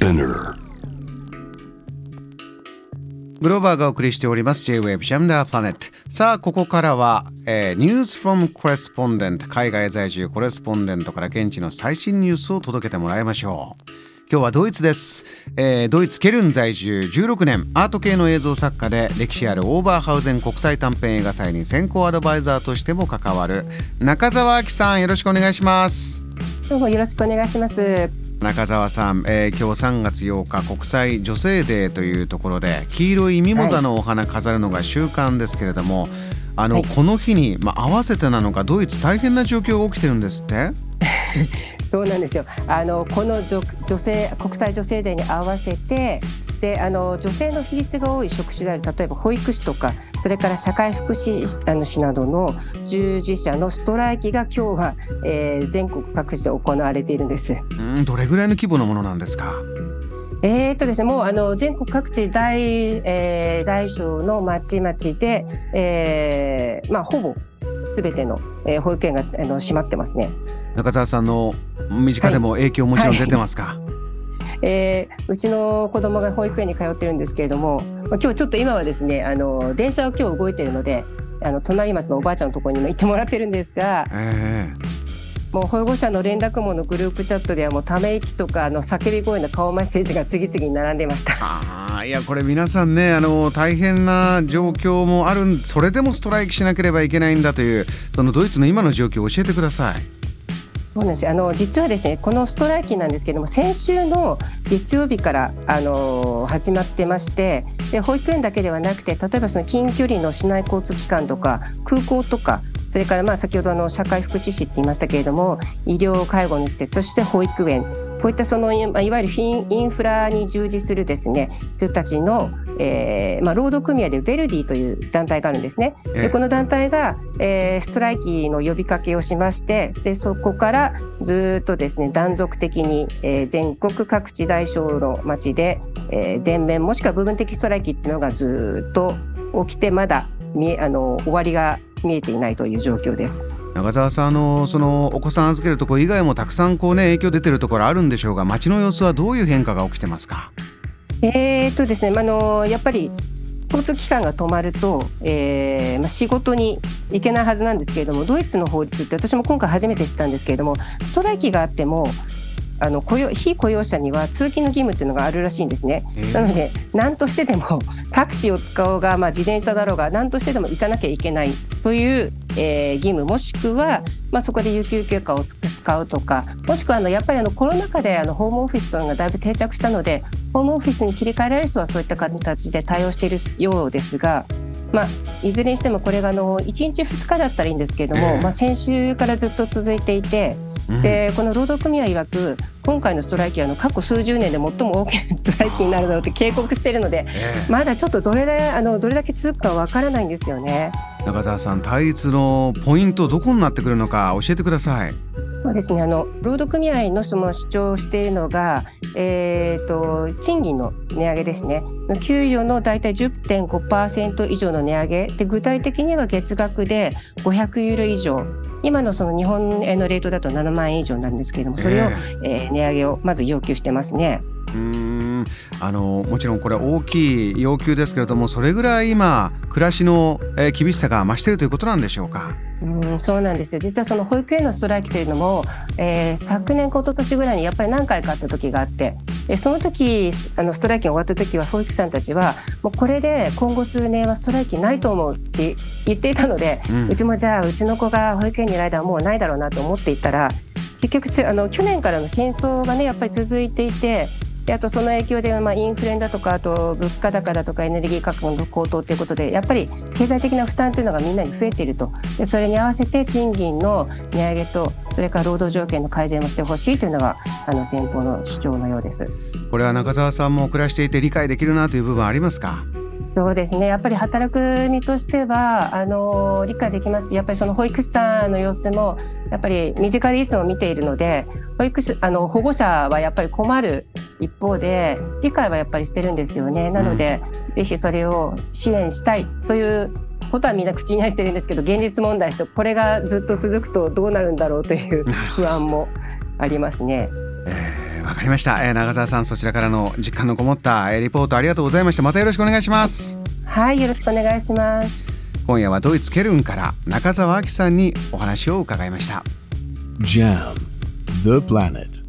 Spinner. グローバーがお送りしております。J-Wave Jam the Planet さあここからは、えー、News from Correspondent 海外在住コレスポンデントから現地の最新ニュースを届けてもらいましょう。今日はドイツです、えー、ドイツケルン在住。16年。アート系の映像作家で歴史あるオーバーハウゼン国際短編映画祭に先行アドバイザーとしても関わる中澤明さん。よろしくお願いします。どうもよろしくお願いします中澤さん、えー、今日3月8日国際女性デーというところで黄色いミモザのお花飾るのが習慣ですけれども、はい、あの、はい、この日に、まあ、合わせてなのかドイツ大変な状況が起きてるんですって？そうなんですよ。あのこの女女性国際女性デーに合わせてであの女性の比率が多い職種である例えば保育士とかそれから社会福祉あの士などの従事者のストライキが今日は、えー、全国各地で行われているんです。うんどれぐらいの規模のものなんですか？えーとですね、もうあの全国各地大,、えー、大小の町々で、えーまあ、ほぼすべての、えー、保育園があの閉まってますね。中澤さんの身近でも影響もちろん出てますか、はいはいえー、うちの子供が保育園に通ってるんですけれども、まあ、今日ちょっと今はですねあの電車は今日動いてるのであの隣町のおばあちゃんのところにも行ってもらってるんですが、えー、もう保護者の連絡網のグループチャットではもうため息とかあの叫び声の顔メッセージが次々に並んでました。あいやこれ皆さんねあの大変な状況もあるそれでもストライキしなければいけないんだというそのドイツの今の状況を教えてください。そう。なんですあの実はですねこのストライキなんですけども先週の月曜日からあの始まってましてで保育園だけではなくて例えばその近距離の市内交通機関とか空港とかそれからまあ先ほどの社会福祉士って言いましたけれども医療介護の施設そして保育園こういったそのいわゆるインフラに従事するですね人たちの、えーまあ、労働組合でベルディという団体があるんですね。でこの団体が、えー、ストライキの呼びかけをしましてでそこからずっとですね断続的に、えー、全国各地大小の町で、えー、全面もしくは部分的ストライキっていうのがずっと起きてまだ見あの終わりが見えていないという状況です。中澤さんあのそのお子さん預けるところ以外もたくさんこうね影響出てるところあるんでしょうが街の様子はどういう変化が起きてますか？えー、っとですね、あのやっぱり交通機関が止まると、えーまあ、仕事に行けないはずなんですけれどもドイツの法律って私も今回初めて知ったんですけれどもストライキがあってもあの雇用非雇用者には通勤の義務っていうのがあるらしいんですね。なので何としてでも タクシーを使おうが、まあ、自転車だろうが何としてでも行かなきゃいけないという、えー、義務もしくは、まあ、そこで有給休暇を使うとかもしくはあのやっぱりあのコロナ禍であのホームオフィスというのがだいぶ定着したのでホームオフィスに切り替えられる人はそういった形で対応しているようですが。まあ、いずれにしてもこれがあの1日2日だったらいいんですけれども、まあ、先週からずっと続いていてでこの労働組合曰く今回のストライキはあの過去数十年で最も大きなストライキになるだろうって警告しているので、まだちょっとどれだあのどれだけ続くかわからないんですよね。中澤さん対立のポイントどこになってくるのか教えてください。そうですね。あの労働組合の人も主張しているのが、えーと、賃金の値上げですね。給与の大体10.5%以上の値上げ。で具体的には月額で500ユーロ以上今のその日本円のレートだと7万円以上なんですけれどもそれを、えー、値上げをまず要求してますね。うん。あのもちろんこれ大きい要求ですけれどもそれぐらい今暮らしの、えー、厳しさが増しているということなんでしょうか？うんそうなんですよ。実はその保育園のストライキというのも、えー、昨年か一昨年ぐらいにやっぱり何回かあった時があってでその時あのストライキが終わった時は保育士さんたちはもうこれで今後数年はストライキないと思うって言っていたので、うん、うちもじゃあうちの子が保育園にいる間はもうないだろうなと思っていたら結局あの去年からの戦争がねやっぱり続いていてであとその影響で、まあ、インフレだとかあと物価高だとかエネルギー価格の高騰ということでやっぱり経済的な負担というのがみんなに増えているとでそれに合わせて賃金の値上げとそれから労働条件の改善をしてほしいというのがあの先方の主張のようです。これは中澤さんも暮らしていて理解できるなという部分ありますか？そうですね。やっぱり働く身としてはあの理解できますしやっぱりその保育士さんの様子もやっぱり身近でいつも見ているので保育士あの保護者はやっぱり困る一方で理解はやっぱりしてるんですよね。なので、うん、ぜひそれを支援したいということはみんな口にはしてるんですけど現実問題とこれがずっと続くとどうなるんだろうという不安もありますね。えーわかりました、えー、長澤さんそちらからの実感のこもった、えー、リポートありがとうございました。またよろしくお願いします。はいよろしくお願いします。今夜はドイツケルンから中澤明さんにお話を伺いました。JAM The Planet